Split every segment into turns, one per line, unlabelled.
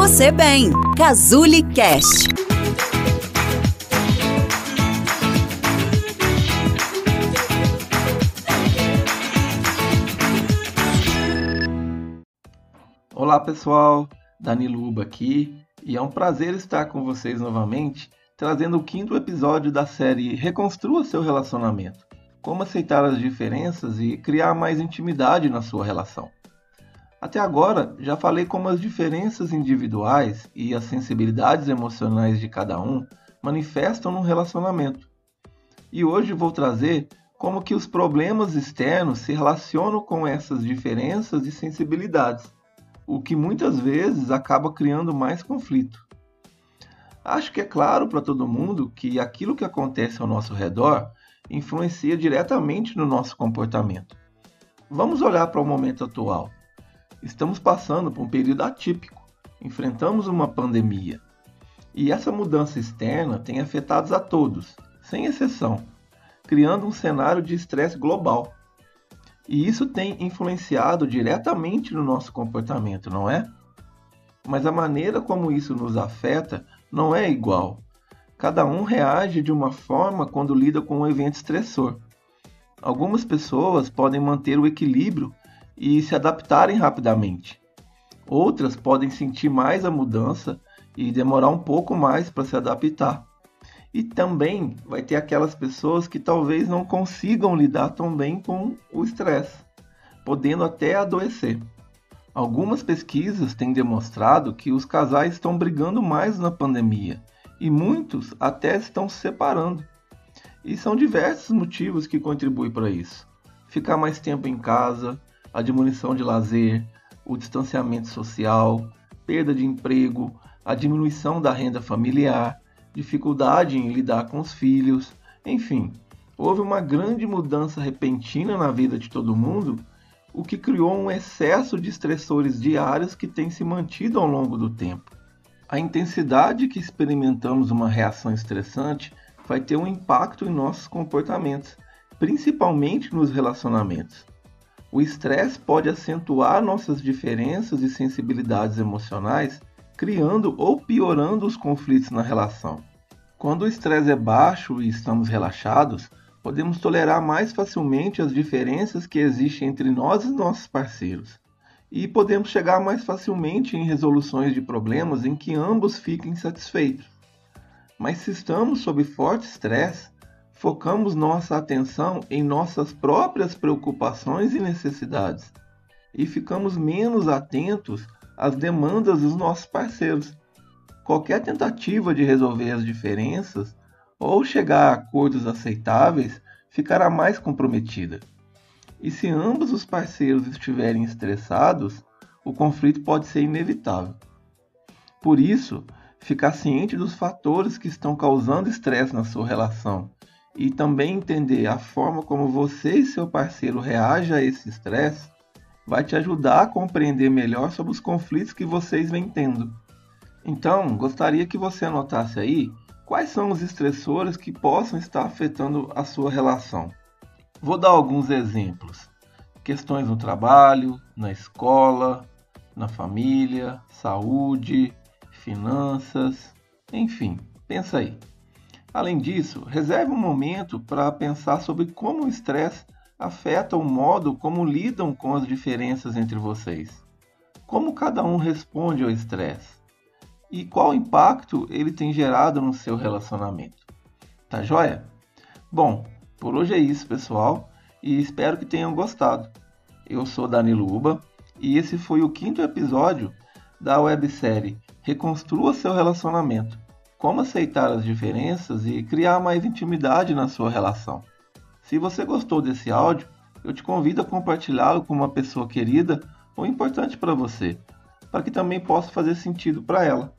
você bem. Cazuli Cast.
Olá pessoal, Danilo Uba aqui e é um prazer estar com vocês novamente, trazendo o quinto episódio da série Reconstrua seu relacionamento. Como aceitar as diferenças e criar mais intimidade na sua relação. Até agora, já falei como as diferenças individuais e as sensibilidades emocionais de cada um manifestam no relacionamento. E hoje vou trazer como que os problemas externos se relacionam com essas diferenças e sensibilidades, o que muitas vezes acaba criando mais conflito. Acho que é claro para todo mundo que aquilo que acontece ao nosso redor influencia diretamente no nosso comportamento. Vamos olhar para o momento atual. Estamos passando por um período atípico, enfrentamos uma pandemia. E essa mudança externa tem afetado a todos, sem exceção, criando um cenário de estresse global. E isso tem influenciado diretamente no nosso comportamento, não é? Mas a maneira como isso nos afeta não é igual. Cada um reage de uma forma quando lida com um evento estressor. Algumas pessoas podem manter o equilíbrio e se adaptarem rapidamente. Outras podem sentir mais a mudança e demorar um pouco mais para se adaptar. E também vai ter aquelas pessoas que talvez não consigam lidar tão bem com o estresse, podendo até adoecer. Algumas pesquisas têm demonstrado que os casais estão brigando mais na pandemia e muitos até estão se separando. E são diversos motivos que contribuem para isso. Ficar mais tempo em casa, a diminuição de lazer, o distanciamento social, perda de emprego, a diminuição da renda familiar, dificuldade em lidar com os filhos, enfim, houve uma grande mudança repentina na vida de todo mundo, o que criou um excesso de estressores diários que tem se mantido ao longo do tempo. A intensidade que experimentamos uma reação estressante vai ter um impacto em nossos comportamentos, principalmente nos relacionamentos. O estresse pode acentuar nossas diferenças e sensibilidades emocionais, criando ou piorando os conflitos na relação. Quando o estresse é baixo e estamos relaxados, podemos tolerar mais facilmente as diferenças que existem entre nós e nossos parceiros. E podemos chegar mais facilmente em resoluções de problemas em que ambos fiquem satisfeitos. Mas se estamos sob forte estresse, focamos nossa atenção em nossas próprias preocupações e necessidades e ficamos menos atentos às demandas dos nossos parceiros. Qualquer tentativa de resolver as diferenças ou chegar a acordos aceitáveis ficará mais comprometida. E se ambos os parceiros estiverem estressados, o conflito pode ser inevitável. Por isso, ficar ciente dos fatores que estão causando estresse na sua relação e também entender a forma como você e seu parceiro reagem a esse estresse vai te ajudar a compreender melhor sobre os conflitos que vocês vêm tendo. Então, gostaria que você anotasse aí quais são os estressores que possam estar afetando a sua relação. Vou dar alguns exemplos: questões no trabalho, na escola, na família, saúde, finanças, enfim, pensa aí. Além disso, reserve um momento para pensar sobre como o estresse afeta o modo como lidam com as diferenças entre vocês. Como cada um responde ao estresse e qual impacto ele tem gerado no seu relacionamento. Tá joia? Bom, por hoje é isso, pessoal, e espero que tenham gostado. Eu sou Danilo Uba e esse foi o quinto episódio da websérie Reconstrua seu relacionamento como aceitar as diferenças e criar mais intimidade na sua relação. Se você gostou desse áudio, eu te convido a compartilhá-lo com uma pessoa querida ou importante para você, para que também possa fazer sentido para ela.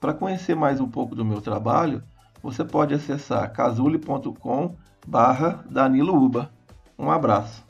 Para conhecer mais um pouco do meu trabalho, você pode acessar casule.com/danilouba. Um abraço.